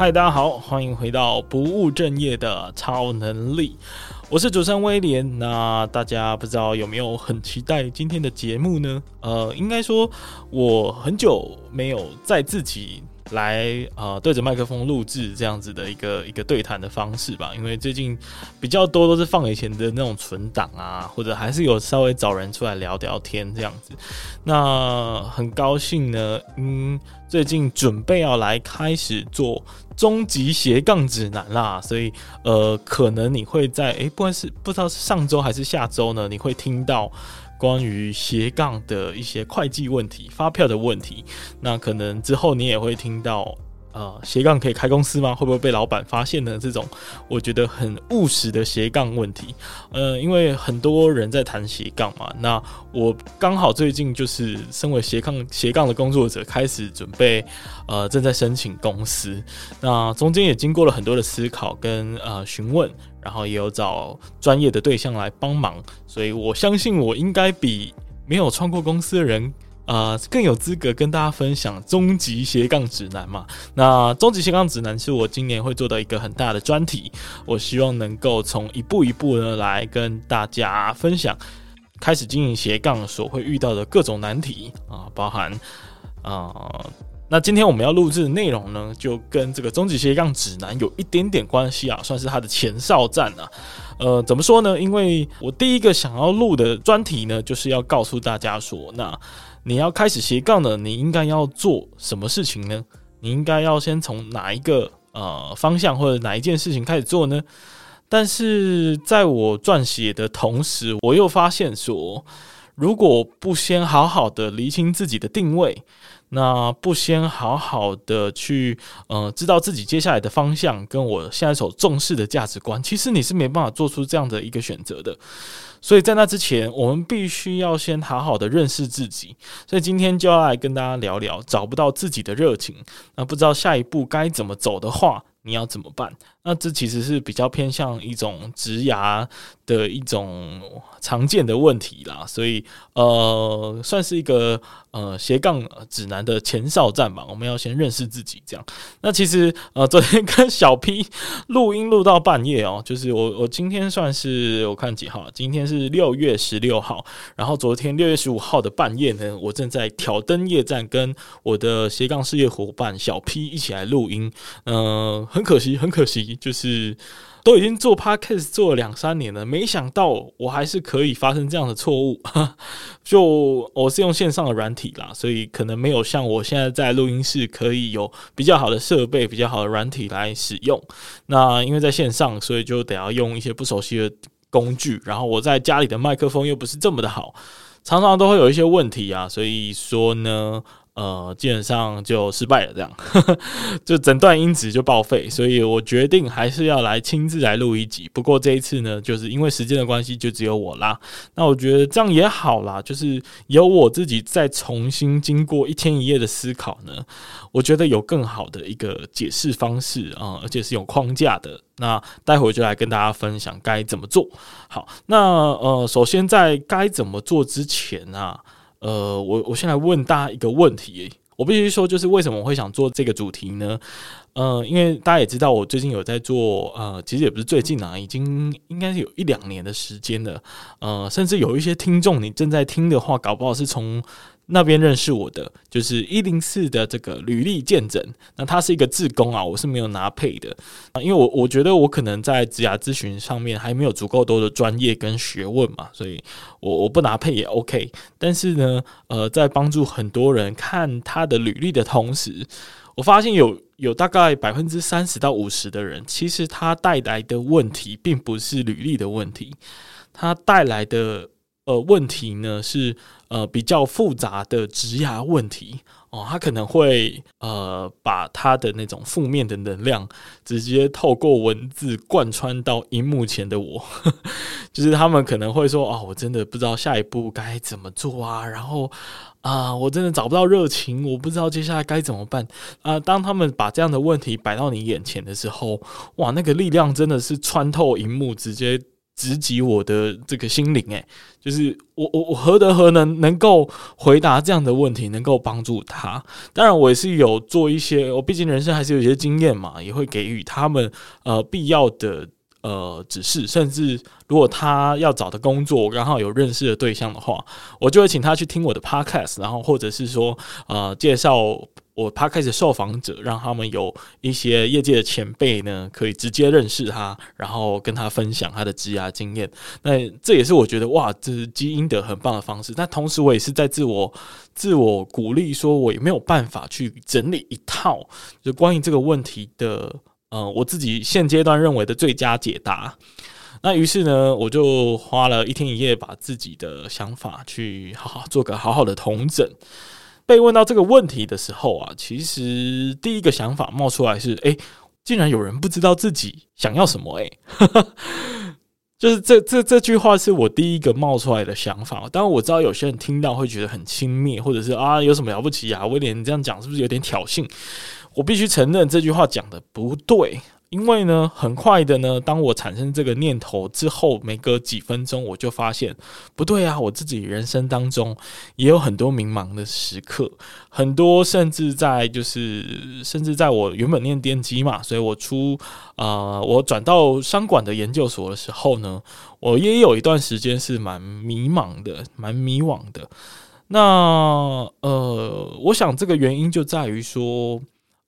嗨，大家好，欢迎回到不务正业的超能力，我是主持人威廉。那大家不知道有没有很期待今天的节目呢？呃，应该说我很久没有在自己。来呃，对着麦克风录制这样子的一个一个对谈的方式吧，因为最近比较多都是放以前的那种存档啊，或者还是有稍微找人出来聊聊天这样子。那很高兴呢，嗯，最近准备要来开始做终极斜杠指南啦，所以呃，可能你会在诶，不管是不知道是上周还是下周呢，你会听到。关于斜杠的一些会计问题、发票的问题，那可能之后你也会听到。呃，斜杠可以开公司吗？会不会被老板发现呢？这种我觉得很务实的斜杠问题。呃，因为很多人在谈斜杠嘛，那我刚好最近就是身为斜杠斜杠的工作者，开始准备呃正在申请公司。那中间也经过了很多的思考跟呃询问，然后也有找专业的对象来帮忙，所以我相信我应该比没有创过公司的人。呃，更有资格跟大家分享终极斜杠指南嘛。那终极斜杠指南是我今年会做的一个很大的专题，我希望能够从一步一步呢来跟大家分享，开始经营斜杠所会遇到的各种难题啊，包含啊、那今天我们要录制的内容呢，就跟这个终极斜杠指南有一点点关系啊，算是它的前哨战啊。呃，怎么说呢？因为我第一个想要录的专题呢，就是要告诉大家说，那。你要开始斜杠了，你应该要做什么事情呢？你应该要先从哪一个呃方向或者哪一件事情开始做呢？但是在我撰写的同时，我又发现说，如果不先好好的厘清自己的定位，那不先好好的去呃知道自己接下来的方向，跟我现在所重视的价值观，其实你是没办法做出这样的一个选择的。所以在那之前，我们必须要先好好的认识自己。所以今天就要来跟大家聊聊，找不到自己的热情，那不知道下一步该怎么走的话，你要怎么办？那这其实是比较偏向一种职涯的一种常见的问题啦。所以呃，算是一个呃斜杠指南的前哨战吧。我们要先认识自己，这样。那其实呃，昨天跟小 P 录音录到半夜哦，就是我我今天算是我看几号？今天是六月十六号，然后昨天六月十五号的半夜呢，我正在挑灯夜战，跟我的斜杠事业伙伴小 P 一起来录音，嗯、呃。很可惜，很可惜，就是都已经做 podcast 做了两三年了，没想到我还是可以发生这样的错误。就我是用线上的软体啦，所以可能没有像我现在在录音室可以有比较好的设备、比较好的软体来使用。那因为在线上，所以就得要用一些不熟悉的工具，然后我在家里的麦克风又不是这么的好，常常都会有一些问题啊。所以说呢。呃，基本上就失败了，这样 就整段音质就报废，所以我决定还是要来亲自来录一集。不过这一次呢，就是因为时间的关系，就只有我啦。那我觉得这样也好啦，就是由我自己再重新经过一天一夜的思考呢，我觉得有更好的一个解释方式啊，而且是有框架的。那待会就来跟大家分享该怎么做。好，那呃，首先在该怎么做之前啊。呃，我我先来问大家一个问题，我必须说，就是为什么我会想做这个主题呢？呃，因为大家也知道，我最近有在做，呃，其实也不是最近啊，已经应该是有一两年的时间了，呃，甚至有一些听众，你正在听的话，搞不好是从。那边认识我的就是一零四的这个履历健诊，那他是一个志工啊，我是没有拿配的啊，因为我我觉得我可能在职涯咨询上面还没有足够多的专业跟学问嘛，所以我我不拿配也 OK。但是呢，呃，在帮助很多人看他的履历的同时，我发现有有大概百分之三十到五十的人，其实他带来的问题并不是履历的问题，他带来的。呃，问题呢是呃比较复杂的职涯问题哦，他可能会呃把他的那种负面的能量直接透过文字贯穿到荧幕前的我，就是他们可能会说哦，我真的不知道下一步该怎么做啊，然后啊、我真的找不到热情，我不知道接下来该怎么办啊、当他们把这样的问题摆到你眼前的时候，哇，那个力量真的是穿透荧幕，直接。直击我的这个心灵，诶，就是我我我何德何能能够回答这样的问题，能够帮助他？当然，我也是有做一些，我毕竟人生还是有一些经验嘛，也会给予他们呃必要的呃指示，甚至如果他要找的工作我刚好有认识的对象的话，我就会请他去听我的 podcast，然后或者是说呃介绍。我他开始受访者，让他们有一些业界的前辈呢，可以直接认识他，然后跟他分享他的职涯经验。那这也是我觉得哇，这是基因的很棒的方式。但同时，我也是在自我自我鼓励，说我也没有办法去整理一套就关于这个问题的，呃，我自己现阶段认为的最佳解答。那于是呢，我就花了一天一夜，把自己的想法去好好做个好好的统整。被问到这个问题的时候啊，其实第一个想法冒出来是：哎，竟然有人不知道自己想要什么？哎，就是这这这句话是我第一个冒出来的想法。当然我知道有些人听到会觉得很轻蔑，或者是啊，有什么了不起啊？威廉你这样讲是不是有点挑衅？我必须承认这句话讲的不对。因为呢，很快的呢，当我产生这个念头之后，没隔几分钟，我就发现不对啊！我自己人生当中也有很多迷茫的时刻，很多甚至在就是，甚至在我原本念电机嘛，所以我出啊、我转到商管的研究所的时候呢，我也有一段时间是蛮迷茫的，蛮迷惘的。那呃，我想这个原因就在于说。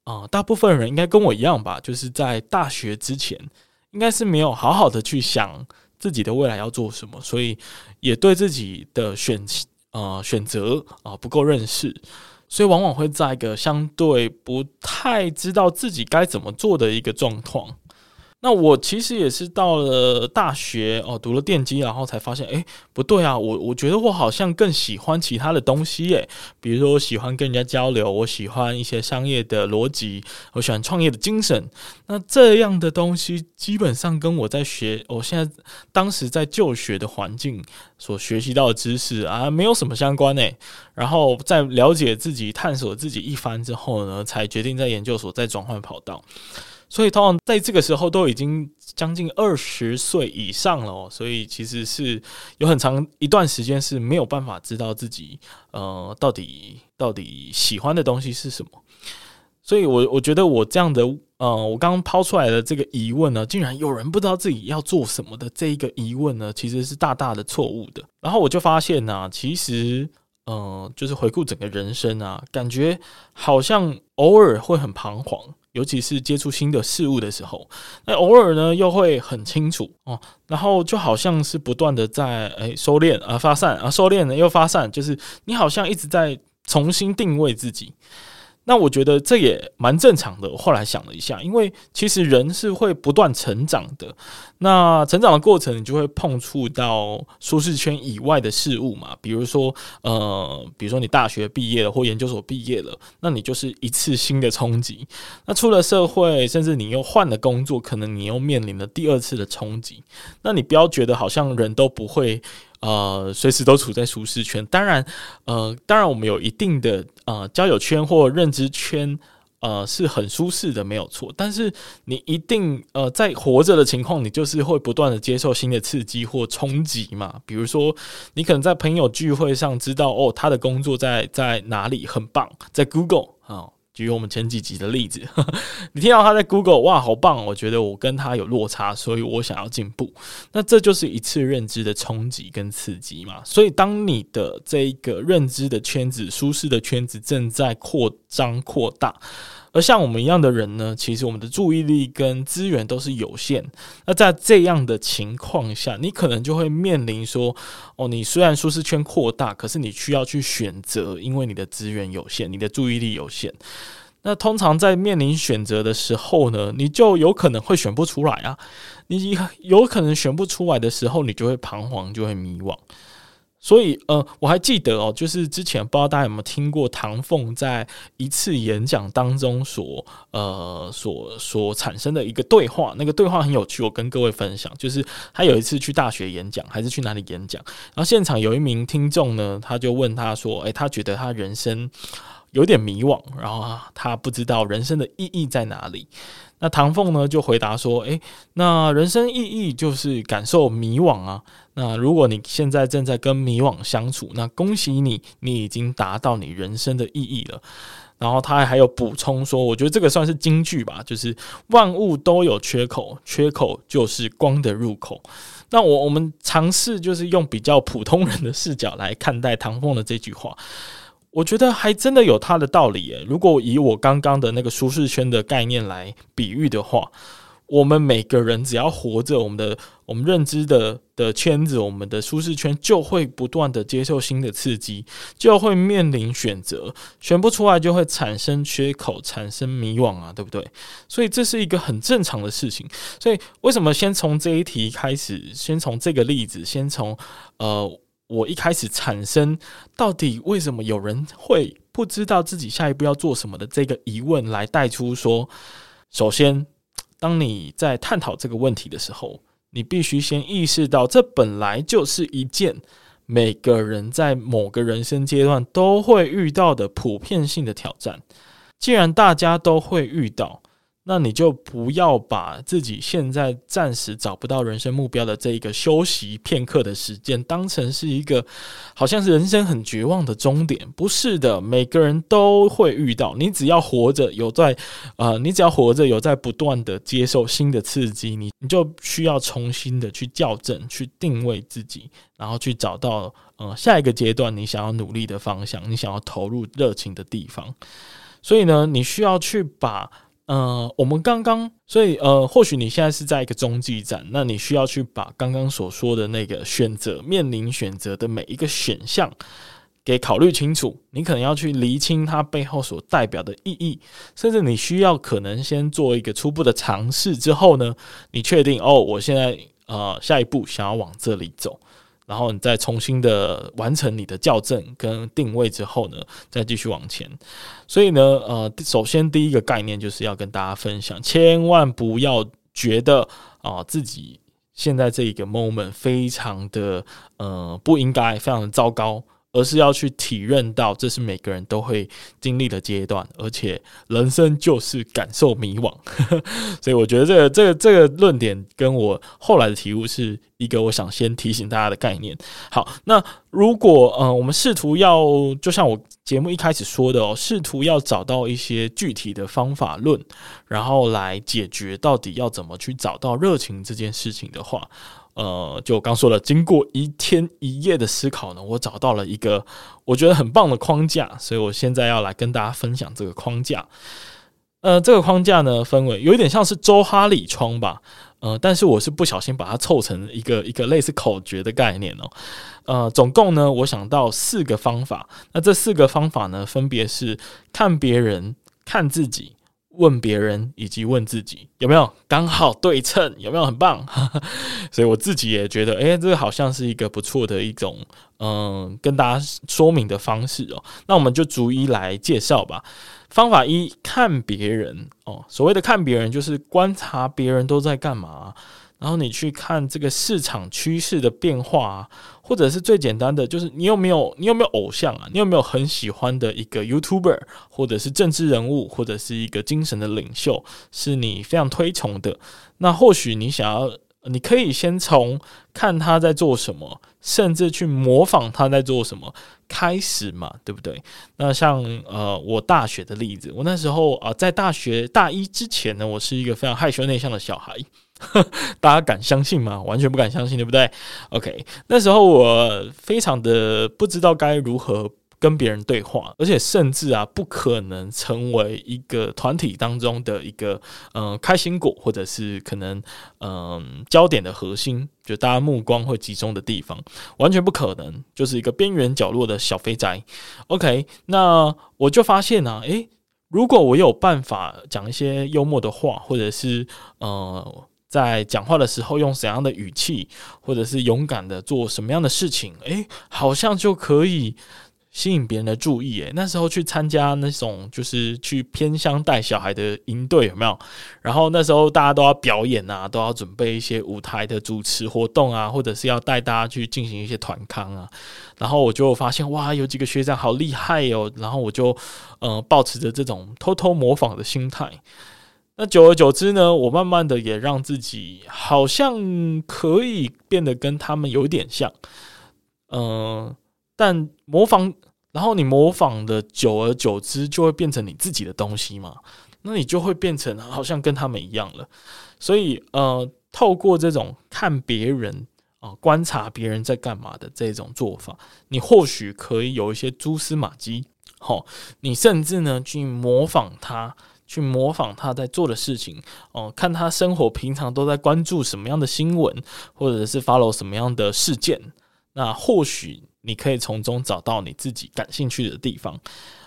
啊、大部分人应该跟我一样吧，就是在大学之前，应该是没有好好的去想自己的未来要做什么，所以也对自己的选呃选择啊、不够认识，所以往往会在一个相对不太知道自己该怎么做的一个状况。那我其实也是到了大学哦，读了电机，然后才发现，哎，不对啊，我我觉得我好像更喜欢其他的东西，诶，比如说我喜欢跟人家交流，我喜欢一些商业的逻辑，我喜欢创业的精神。那这样的东西基本上跟我在学，我现在当时在就学的环境所学习到的知识啊，没有什么相关诶。然后在了解自己、探索自己一番之后呢，才决定在研究所再转换跑道。所以，通常在这个时候都已经将近二十岁以上了哦，所以其实是有很长一段时间是没有办法知道自己呃到底到底喜欢的东西是什么。所以我我觉得我这样的呃，我刚刚抛出来的这个疑问呢，竟然有人不知道自己要做什么的这一个疑问呢，其实是大大的错误的。然后我就发现呢，其实嗯，就是回顾整个人生啊，感觉好像偶尔会很彷徨。尤其是接触新的事物的时候，那偶尔呢又会很清楚哦，然后就好像是不断的在诶、收敛啊发散啊收敛了又发散，就是你好像一直在重新定位自己。那我觉得这也蛮正常的。我后来想了一下，因为其实人是会不断成长的。那成长的过程，你就会碰触到舒适圈以外的事物嘛。比如说，呃，比如说你大学毕业了或研究所毕业了，那你就是一次新的冲击。那出了社会，甚至你又换了工作，可能你又面临了第二次的冲击。那你不要觉得好像人都不会。呃，随时都处在舒适圈。当然，呃，当然我们有一定的呃交友圈或认知圈，呃，是很舒适的，没有错。但是你一定呃在活着的情况，你就是会不断的接受新的刺激或冲击嘛。比如说，你可能在朋友聚会上知道哦，他的工作在在哪里很棒，在 Google 啊。举我们前几集的例子，你听到他在 Google，哇，好棒！我觉得我跟他有落差，所以我想要进步。那这就是一次认知的冲击跟刺激嘛。所以，当你的这一个认知的圈子、舒适的圈子正在扩张扩大。而像我们一样的人呢，其实我们的注意力跟资源都是有限。那在这样的情况下，你可能就会面临说：哦，你虽然舒适圈扩大，可是你需要去选择，因为你的资源有限，你的注意力有限。那通常在面临选择的时候呢，你就有可能会选不出来啊。你有可能选不出来的时候，你就会彷徨，就会迷惘。所以，呃，我还记得哦，就是之前不知道大家有没有听过唐凤在一次演讲当中所，呃，所所产生的一个对话。那个对话很有趣，我跟各位分享。就是他有一次去大学演讲，还是去哪里演讲，然后现场有一名听众呢，他就问他说：“诶，他觉得他人生有点迷惘，然后，他不知道人生的意义在哪里。那唐凤呢就回答说：“诶，那人生意义就是感受迷惘啊。那如果你现在正在跟迷惘相处，那恭喜你，你已经达到你人生的意义了。”然后他还有补充说：“我觉得这个算是金句吧，就是万物都有缺口，缺口就是光的入口。”那我我们尝试就是用比较普通人的视角来看待唐凤的这句话。我觉得还真的有他的道理耶。如果以我刚刚的那个舒适圈的概念来比喻的话，我们每个人只要活着，我们的我们认知的的圈子，我们的舒适圈就会不断的接受新的刺激，就会面临选择，选不出来就会产生缺口，产生迷惘啊，对不对？所以这是一个很正常的事情。所以为什么先从这一题开始，先从这个例子，先从呃。我一开始产生到底为什么有人会不知道自己下一步要做什么的这个疑问，来带出说，首先，当你在探讨这个问题的时候，你必须先意识到，这本来就是一件每个人在某个人生阶段都会遇到的普遍性的挑战。既然大家都会遇到，那你就不要把自己现在暂时找不到人生目标的这一个休息片刻的时间当成是一个好像是人生很绝望的终点，不是的，每个人都会遇到。你只要活着，有在呃，你只要活着，有在不断的接受新的刺激，你你就需要重新的去校正、去定位自己，然后去找到呃下一个阶段你想要努力的方向，你想要投入热情的地方。所以呢，你需要去把。呃，我们刚刚，所以呃，或许你现在是在一个中继站，那你需要去把刚刚所说的那个选择，面临选择的每一个选项给考虑清楚。你可能要去厘清它背后所代表的意义，甚至你需要可能先做一个初步的尝试之后呢，你确定哦，我现在呃下一步想要往这里走。然后你再重新的完成你的校正跟定位之后呢，再继续往前。所以呢，呃，首先第一个概念就是要跟大家分享，千万不要觉得啊、自己现在这一个 moment 非常的呃不应该，非常的糟糕。而是要去体认到，这是每个人都会经历的阶段，而且人生就是感受迷惘，所以我觉得这个这个这个论点跟我后来的体悟是一个我想先提醒大家的概念。好，那如果呃我们试图要，就像我节目一开始说的哦，试图要找到一些具体的方法论，然后来解决到底要怎么去找到热情这件事情的话。呃，就刚说了，经过一天一夜的思考呢，我找到了一个我觉得很棒的框架，所以我现在要来跟大家分享这个框架。呃，这个框架呢，分为有一点像是周哈里窗吧，呃，但是我是不小心把它凑成一个一个类似口诀的概念哦。呃，总共呢，我想到四个方法，那这四个方法呢，分别是看别人、看自己。问别人以及问自己有没有刚好对称，有没有很棒？所以我自己也觉得，诶，这个好像是一个不错的一种，嗯，跟大家说明的方式哦。那我们就逐一来介绍吧。方法一，看别人哦。所谓的看别人，就是观察别人都在干嘛。然后你去看这个市场趋势的变化啊，或者是最简单的，就是你有没有你有没有偶像啊？你有没有很喜欢的一个 YouTuber，或者是政治人物，或者是一个精神的领袖，是你非常推崇的？那或许你想要，你可以先从看他在做什么，甚至去模仿他在做什么开始嘛，对不对？那像呃，我大学的例子，我那时候啊，在大学大一之前呢，我是一个非常害羞内向的小孩。大家敢相信吗？完全不敢相信，对不对？OK，那时候我非常的不知道该如何跟别人对话，而且甚至啊，不可能成为一个团体当中的一个嗯、开心果，或者是可能嗯、焦点的核心，就大家目光会集中的地方，完全不可能，就是一个边缘角落的小肥宅。OK，那我就发现啊，诶，如果我有办法讲一些幽默的话，或者是呃。在讲话的时候用怎样的语气，或者是勇敢的做什么样的事情，诶，好像就可以吸引别人的注意，诶，那时候去参加那种就是去偏乡带小孩的营队，有没有？然后那时候大家都要表演啊，都要准备一些舞台的主持活动啊，或者是要带大家去进行一些团康啊。然后我就发现哇，有几个学长好厉害哦，然后我就呃抱持着这种偷偷模仿的心态。那久而久之呢，我慢慢的也让自己好像可以变得跟他们有点像，嗯、但模仿，然后你模仿的久而久之，就会变成你自己的东西嘛？那你就会变成好像跟他们一样了。所以，呃，透过这种看别人啊、观察别人在干嘛的这种做法，你或许可以有一些蛛丝马迹。好、你甚至呢去模仿他，去模仿他在做的事情哦、看他生活平常都在关注什么样的新闻，或者是 follow 什么样的事件，那或许。你可以从中找到你自己感兴趣的地方。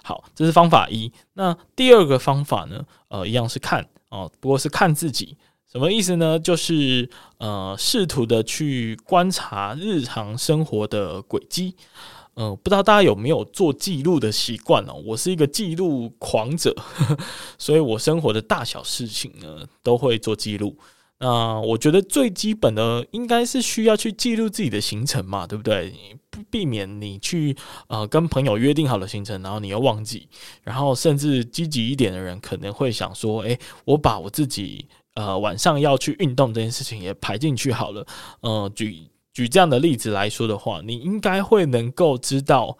好，这是方法一。那第二个方法呢？呃，一样是看哦，不过是看自己。什么意思呢？就是呃，试图的去观察日常生活的轨迹。嗯、不知道大家有没有做记录的习惯哦？我是一个记录狂者，呵呵，所以我生活的大小事情呢，都会做记录。那我觉得最基本的应该是需要去记录自己的行程嘛，对不对？避免你去呃跟朋友约定好的行程，然后你又忘记，然后甚至积极一点的人可能会想说：“诶，我把我自己呃晚上要去运动这件事情也排进去好了。”呃，举举这样的例子来说的话，你应该会能够知道，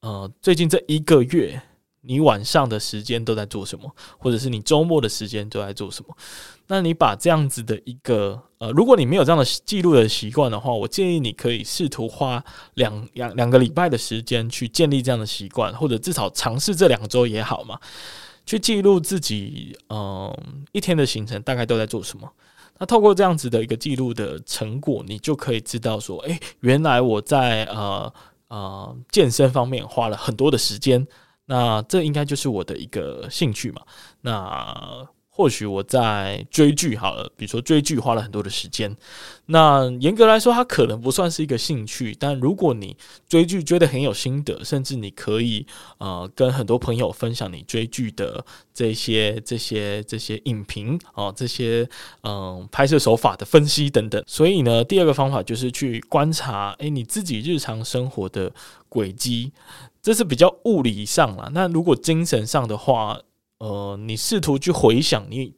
呃，最近这一个月。你晚上的时间都在做什么，或者是你周末的时间都在做什么？那你把这样子的一个呃，如果你没有这样的记录的习惯的话，我建议你可以试图花两两两个礼拜的时间去建立这样的习惯，或者至少尝试这两周也好嘛，去记录自己嗯、一天的行程大概都在做什么。那透过这样子的一个记录的成果，你就可以知道说，诶，原来我在呃呃健身方面花了很多的时间。那这应该就是我的一个兴趣嘛。那或许我在追剧好了，比如说追剧花了很多的时间。那严格来说，它可能不算是一个兴趣。但如果你追剧追得很有心得，甚至你可以呃跟很多朋友分享你追剧的这些这些这些影评啊，这些嗯、拍摄手法的分析等等。所以呢，第二个方法就是去观察，诶，你自己日常生活的轨迹。这是比较物理上啦，那如果精神上的话，呃，你试图去回想，你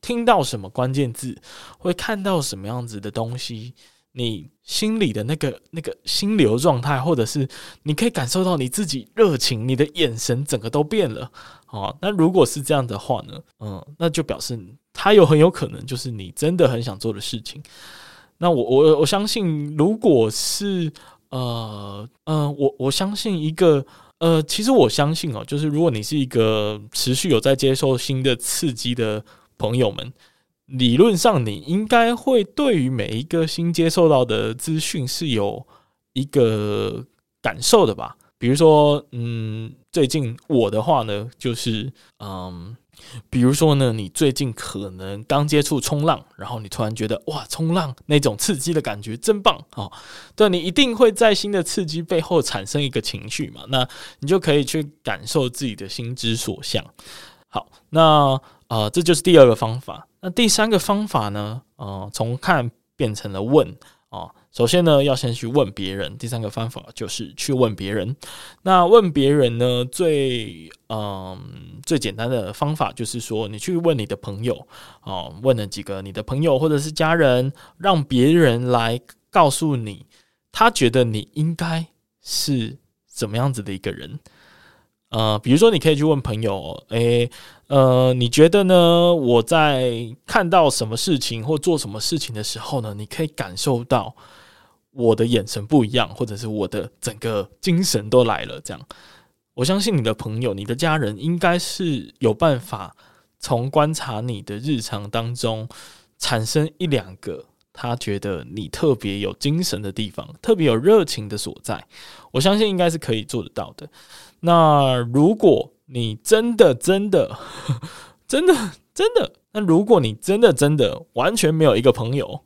听到什么关键字，会看到什么样子的东西，你心里的那个那个心流状态，或者是你可以感受到你自己热情，你的眼神整个都变了。哦，那如果是这样的话呢，嗯，那就表示它有很有可能就是你真的很想做的事情。那我我我相信，如果是。呃呃，我我相信一个呃，其实我相信哦，就是如果你是一个持续有在接受新的刺激的朋友们，理论上你应该会对于每一个新接受到的资讯是有一个感受的吧？比如说，嗯，最近我的话呢，就是嗯。比如说呢，你最近可能刚接触冲浪，然后你突然觉得哇，冲浪那种刺激的感觉真棒哦！对，你一定会在新的刺激背后产生一个情绪嘛？那你就可以去感受自己的心之所向。好，那呃，这就是第二个方法。那第三个方法呢？呃，从看变成了问哦。首先呢，要先去问别人。第三个方法就是去问别人。那问别人呢，最嗯最简单的方法就是说，你去问你的朋友哦，问了几个你的朋友或者是家人，让别人来告诉你，他觉得你应该是怎么样子的一个人。呃，比如说，你可以去问朋友，诶，呃，你觉得呢？我在看到什么事情或做什么事情的时候呢，你可以感受到。我的眼神不一样，或者是我的整个精神都来了。这样，我相信你的朋友、你的家人应该是有办法从观察你的日常当中产生一两个他觉得你特别有精神的地方，特别有热情的所在。我相信应该是可以做得到的。那如果你真的、真的、真的真的。那如果你真的真的完全没有一个朋友，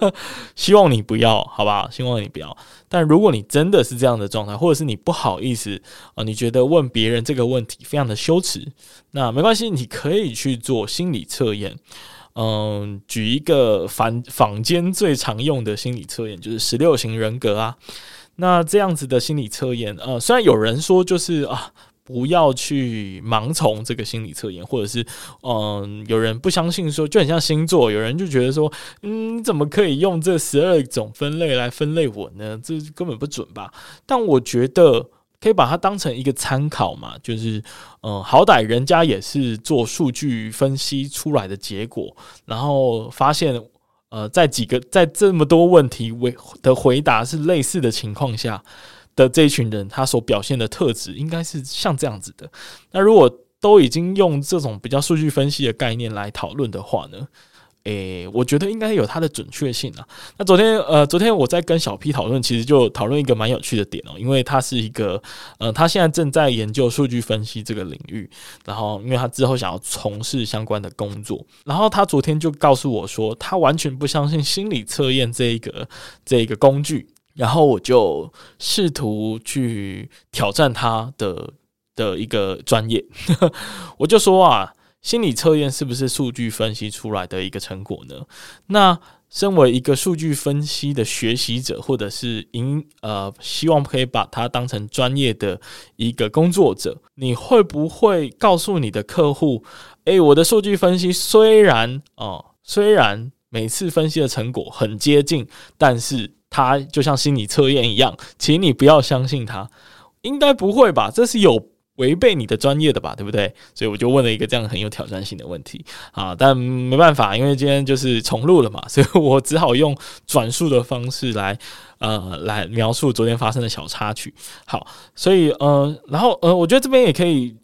希望你不要，好吧？希望你不要。但如果你真的是这样的状态，或者是你不好意思啊、你觉得问别人这个问题非常的羞耻，那没关系，你可以去做心理测验。嗯，举一个坊坊间最常用的心理测验，就是十六型人格啊。那这样子的心理测验，呃，虽然有人说就是啊。不要去盲从这个心理测验，或者是，嗯，有人不相信说，就很像星座，有人就觉得说，嗯，怎么可以用这十二种分类来分类我呢？这根本不准吧？但我觉得可以把它当成一个参考嘛，就是，嗯，好歹人家也是做数据分析出来的结果，然后发现，呃，在几个在这么多问题为的回答是类似的情况下。的这一群人，他所表现的特质应该是像这样子的。那如果都已经用这种比较数据分析的概念来讨论的话呢？诶，我觉得应该有它的准确性啊。那昨天呃，昨天我在跟小 P 讨论，其实就讨论一个蛮有趣的点哦，因为他是一个呃，他现在正在研究数据分析这个领域，然后因为他之后想要从事相关的工作，然后他昨天就告诉我说，他完全不相信心理测验这一个这一个工具。然后我就试图去挑战他的的一个专业，我就说啊，心理测验是不是数据分析出来的一个成果呢？那身为一个数据分析的学习者，或者是应呃希望可以把它当成专业的一个工作者，你会不会告诉你的客户，诶，我的数据分析虽然哦，虽然每次分析的成果很接近，但是。他就像心理测验一样，请你不要相信他，应该不会吧？这是有违背你的专业的吧，对不对？所以我就问了一个这样很有挑战性的问题啊，但没办法，因为今天就是重录了嘛，所以我只好用转述的方式来呃来描述昨天发生的小插曲。好，所以呃，然后呃，我觉得这边也可以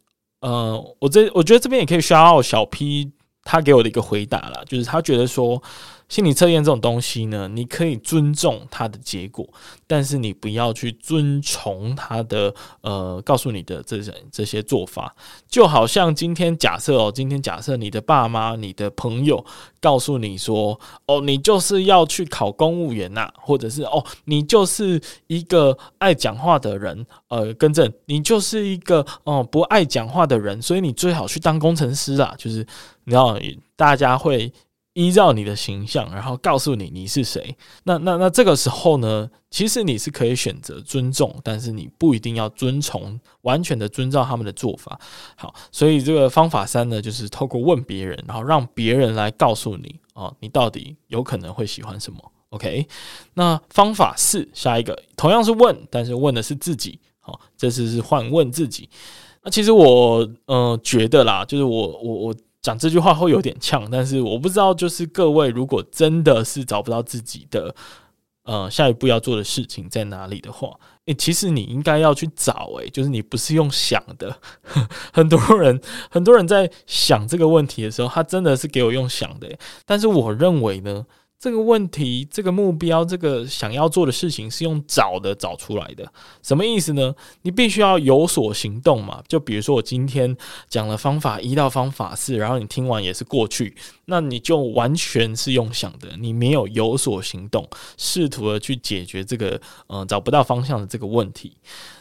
呃，我这我觉得这边也可以需要小 P 他给我的一个回答啦，就是他觉得说。心理测验这种东西呢，你可以尊重它的结果，但是你不要去遵从它的呃告诉你的这些这些做法。就好像今天假设哦，今天假设你的爸妈、你的朋友告诉你说，哦，你就是要去考公务员呐，或者是哦，你就是一个爱讲话的人，呃，更正，你就是一个哦不爱讲话的人，所以你最好去当工程师啊。就是你要，大家会。依照你的形象，然后告诉你你是谁。那那那这个时候呢，其实你是可以选择尊重，但是你不一定要遵从，完全的遵照他们的做法。好，所以这个方法三呢，就是透过问别人，然后让别人来告诉你哦，你到底有可能会喜欢什么。OK，那方法四，下一个同样是问，但是问的是自己。好，这次是换问自己。那其实我嗯、呃、觉得啦，就是我我我。讲这句话会有点呛，但是我不知道，就是各位如果真的是找不到自己的呃下一步要做的事情在哪里的话，诶、其实你应该要去找，诶，就是你不是用想的，很多人很多人在想这个问题的时候，他真的是给我用想的，但是我认为呢。这个问题、这个目标、这个想要做的事情是用找的找出来的，什么意思呢？你必须要有所行动嘛。就比如说我今天讲了方法一到方法四，然后你听完也是过去，那你就完全是用想的，你没有有所行动，试图的去解决这个嗯、找不到方向的这个问题。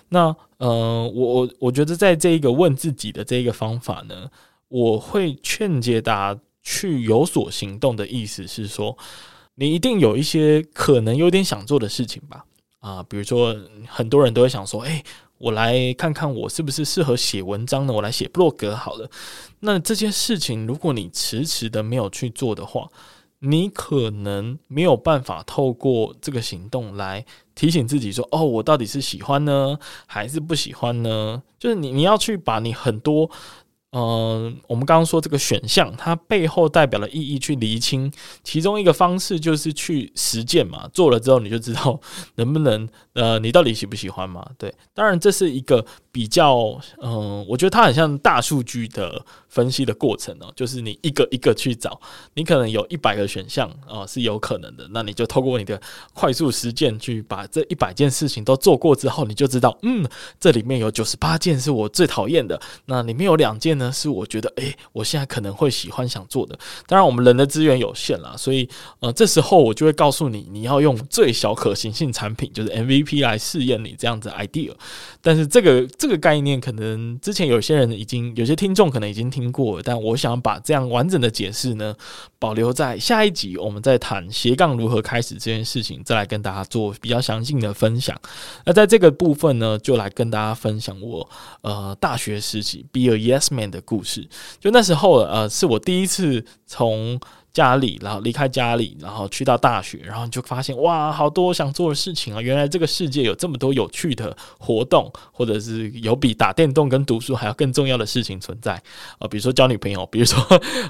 那嗯、我我我觉得在这一个问自己的这一个方法呢，我会劝诫大家。去有所行动的意思是说，你一定有一些可能有点想做的事情吧？啊，比如说很多人都会想说，诶，我来看看我是不是适合写文章呢？我来写部落格好了。那这件事情，如果你迟迟的没有去做的话，你可能没有办法透过这个行动来提醒自己说，哦，我到底是喜欢呢，还是不喜欢呢？就是你你要去把你很多。嗯、我们刚刚说这个选项，它背后代表的意义去厘清，其中一个方式就是去实践嘛，做了之后你就知道能不能，呃，你到底喜不喜欢嘛？对，当然这是一个比较，嗯，我觉得它很像大数据的分析的过程哦，就是你一个一个去找，你可能有一百个选项啊，是有可能的。那你就透过你的快速实践去把这一百件事情都做过之后，你就知道，嗯，这里面有九十八件是我最讨厌的，那里面有两件呢是我觉得，诶，我现在可能会喜欢想做的。当然，我们人的资源有限啦，所以，呃，这时候我就会告诉你，你要用最小可行性产品，就是 MVP 来试验你这样子 idea。但是这个。这个概念可能之前有些人已经有些听众可能已经听过了，但我想把这样完整的解释呢，保留在下一集，我们再谈斜杠如何开始这件事情，再来跟大家做比较详细的分享。那在这个部分呢，就来跟大家分享我呃大学时期 Be a Yes Man 的故事。就那时候呃，是我第一次从。家里，然后离开家里，然后去到大学，然后你就发现哇，好多想做的事情啊！原来这个世界有这么多有趣的活动，或者是有比打电动跟读书还要更重要的事情存在啊、比如说交女朋友，比如说，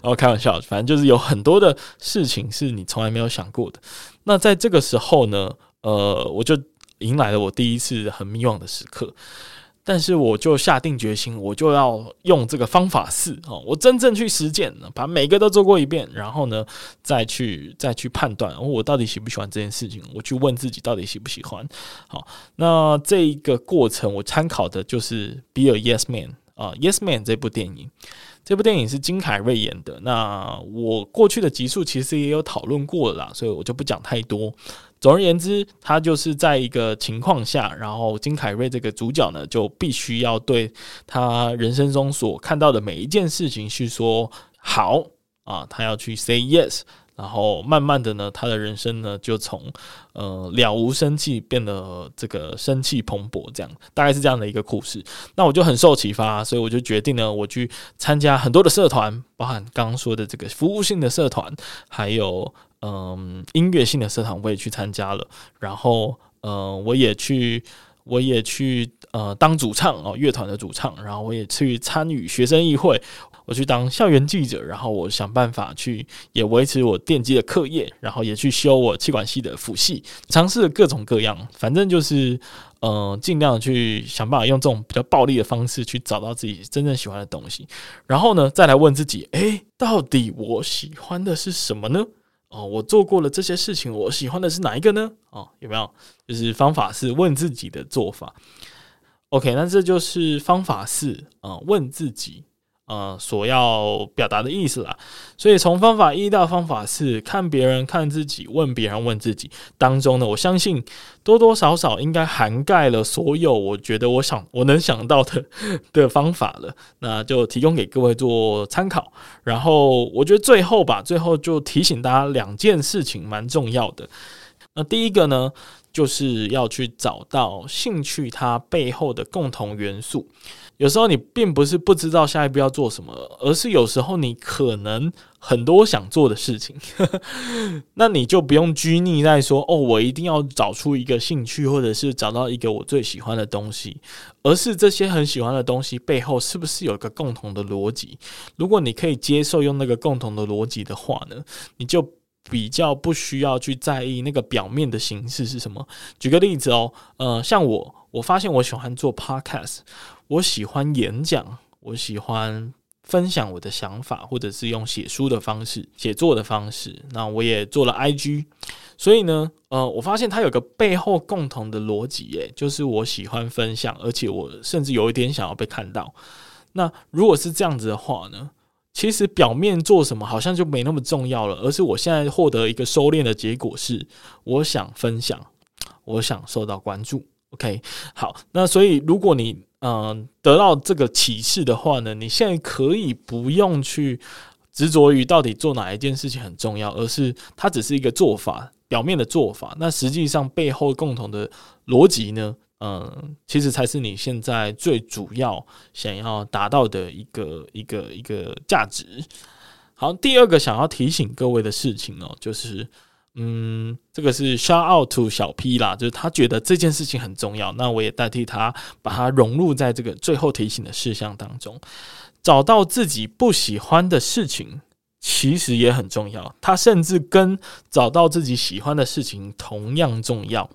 哦，开玩笑，反正就是有很多的事情是你从来没有想过的。那在这个时候呢，呃，我就迎来了我第一次很迷惘的时刻。但是我就下定决心，我就要用这个方法四哦，我真正去实践，把每个都做过一遍，然后呢，再去再去判断我到底喜不喜欢这件事情，我去问自己到底喜不喜欢。好，那这一个过程我参考的就是《Be a Yes Man》啊，《Yes Man》这部电影。这部电影是金凯瑞演的。那我过去的集数其实也有讨论过了啦，所以我就不讲太多。总而言之，他就是在一个情况下，然后金凯瑞这个主角呢，就必须要对他人生中所看到的每一件事情去说好啊，他要去 say yes。然后慢慢的呢，他的人生呢就从呃了无生气变得这个生气蓬勃，这样大概是这样的一个故事。那我就很受启发，所以我就决定呢，我去参加很多的社团，包含刚刚说的这个服务性的社团，还有嗯、音乐性的社团，我也去参加了。然后呃，我也去，我也去呃当主唱哦，乐团的主唱。然后我也去参与学生议会。我去当校园记者，然后我想办法去也维持我电机的课业，然后也去修我气管系的辅系，尝试了各种各样，反正就是呃尽量去想办法用这种比较暴力的方式去找到自己真正喜欢的东西，然后呢再来问自己，诶，到底我喜欢的是什么呢？哦，我做过了这些事情，我喜欢的是哪一个呢？哦，有没有？就是方法是问自己的做法。OK，那这就是方法四啊，问自己。呃，所要表达的意思啦，所以从方法一到方法四，看别人、看自己、问别人、问自己当中呢，我相信多多少少应该涵盖了所有我觉得我想我能想到的的方法了，那就提供给各位做参考。然后我觉得最后吧，最后就提醒大家两件事情蛮重要的。那第一个呢，就是要去找到兴趣它背后的共同元素。有时候你并不是不知道下一步要做什么，而是有时候你可能很多想做的事情，那你就不用拘泥在说哦，我一定要找出一个兴趣，或者是找到一个我最喜欢的东西，而是这些很喜欢的东西背后是不是有一个共同的逻辑？如果你可以接受用那个共同的逻辑的话呢，你就比较不需要去在意那个表面的形式是什么。举个例子哦，呃，像我，我发现我喜欢做 podcast。我喜欢演讲，我喜欢分享我的想法，或者是用写书的方式、写作的方式。那我也做了 IG，所以呢，呃，我发现它有个背后共同的逻辑，诶，就是我喜欢分享，而且我甚至有一点想要被看到。那如果是这样子的话呢，其实表面做什么好像就没那么重要了，而是我现在获得一个收敛的结果是，我想分享，我想受到关注。OK，好，那所以如果你嗯，得到这个启示的话呢，你现在可以不用去执着于到底做哪一件事情很重要，而是它只是一个做法，表面的做法。那实际上背后共同的逻辑呢，嗯，其实才是你现在最主要想要达到的一个一个一个价值。好，第二个想要提醒各位的事情哦，就是。嗯，这个是 shout out to 小 P 啦，就是他觉得这件事情很重要，那我也代替他把它融入在这个最后提醒的事项当中。找到自己不喜欢的事情，其实也很重要，它甚至跟找到自己喜欢的事情同样重要。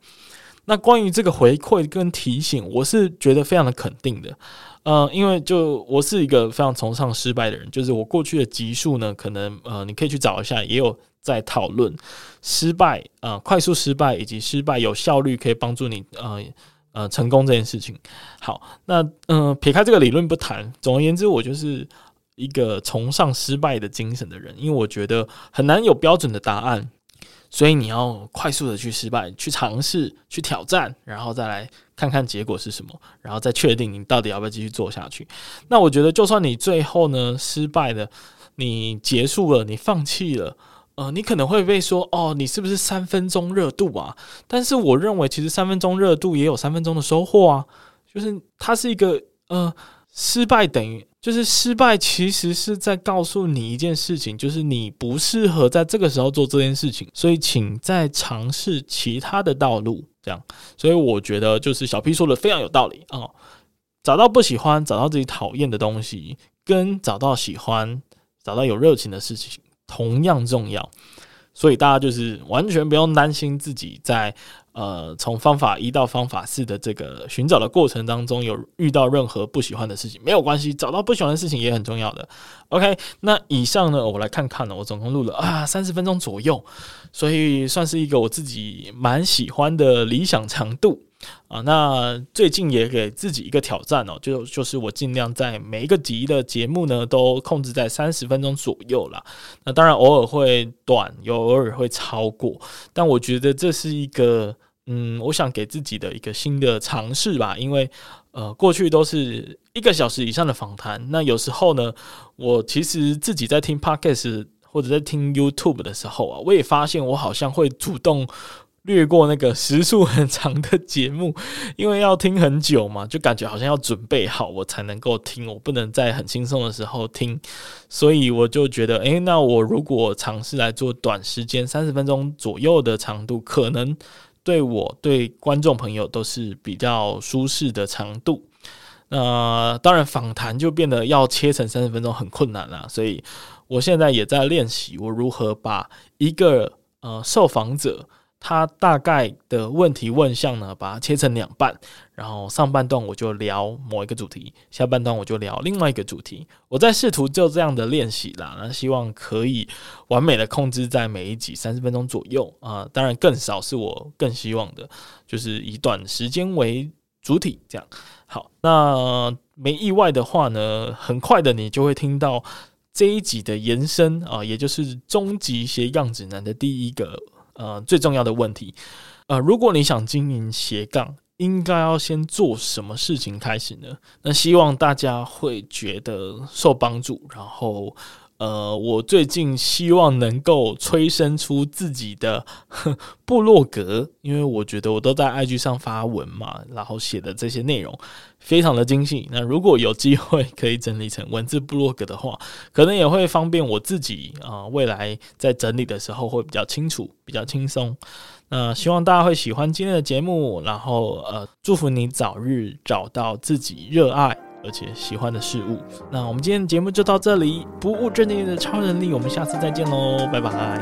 那关于这个回馈跟提醒，我是觉得非常的肯定的。呃，因为就我是一个非常崇尚失败的人，就是我过去的集数呢，可能呃，你可以去找一下，也有在讨论失败啊、快速失败以及失败有效率可以帮助你呃呃成功这件事情。好，那嗯、撇开这个理论不谈，总而言之，我就是一个崇尚失败的精神的人，因为我觉得很难有标准的答案。所以你要快速的去失败，去尝试，去挑战，然后再来看看结果是什么，然后再确定你到底要不要继续做下去。那我觉得，就算你最后呢失败了，你结束了，你放弃了，呃，你可能会被说，哦，你是不是三分钟热度啊？但是我认为，其实三分钟热度也有三分钟的收获啊，就是它是一个，呃，失败等于。就是失败，其实是在告诉你一件事情，就是你不适合在这个时候做这件事情，所以请再尝试其他的道路。这样，所以我觉得就是小 P 说的非常有道理啊、找到不喜欢，找到自己讨厌的东西，跟找到喜欢、找到有热情的事情同样重要。所以大家就是完全不用担心自己在。呃，从方法一到方法四的这个寻找的过程当中，有遇到任何不喜欢的事情，没有关系，找到不喜欢的事情也很重要的。OK，那以上呢，我来看看呢，我总共录了啊三十分钟左右，所以算是一个我自己蛮喜欢的理想长度。啊，那最近也给自己一个挑战哦，就就是我尽量在每一个集的节目呢，都控制在三十分钟左右啦。那当然偶尔会短，有偶尔会超过，但我觉得这是一个，嗯，我想给自己的一个新的尝试吧。因为呃，过去都是一个小时以上的访谈，那有时候呢，我其实自己在听 Podcast 或者在听 YouTube 的时候啊，我也发现我好像会主动。略过那个时数很长的节目，因为要听很久嘛，就感觉好像要准备好我才能够听，我不能在很轻松的时候听，所以我就觉得，诶，那我如果尝试来做短时间三十分钟左右的长度，可能对我对观众朋友都是比较舒适的长度。那当然访谈就变得要切成三十分钟很困难了，所以我现在也在练习我如何把一个呃受访者。他大概的问题问项呢，把它切成两半，然后上半段我就聊某一个主题，下半段我就聊另外一个主题。我在试图就这样的练习啦，那希望可以完美的控制在每一集三十分钟左右啊，当然更少是我更希望的，就是以短时间为主体这样。好，那没意外的话呢，很快的你就会听到这一集的延伸啊，也就是终极斜杠指南的第一个。呃，最重要的问题，呃，如果你想经营斜杠，应该要先做什么事情开始呢？那希望大家会觉得受帮助，然后。呃，我最近希望能够催生出自己的 部落格，因为我觉得我都在 IG 上发文嘛，然后写的这些内容非常的精细。那如果有机会可以整理成文字部落格的话，可能也会方便我自己啊，未来在整理的时候会比较清楚，比较轻松。那希望大家会喜欢今天的节目，然后呃，祝福你早日找到自己热爱。而且喜欢的事物，那我们今天的节目就到这里。不务正业的超能力，我们下次再见喽，拜拜！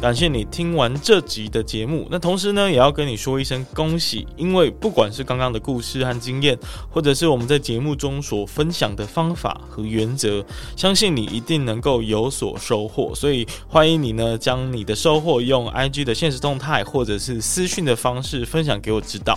感谢你听完这集的节目，那同时呢，也要跟你说一声恭喜，因为不管是刚刚的故事和经验，或者是我们在节目中所分享的方法和原则，相信你一定能够有所收获。所以欢迎你呢，将你的收获用 IG 的现实动态或者是私讯的方式分享给我知道。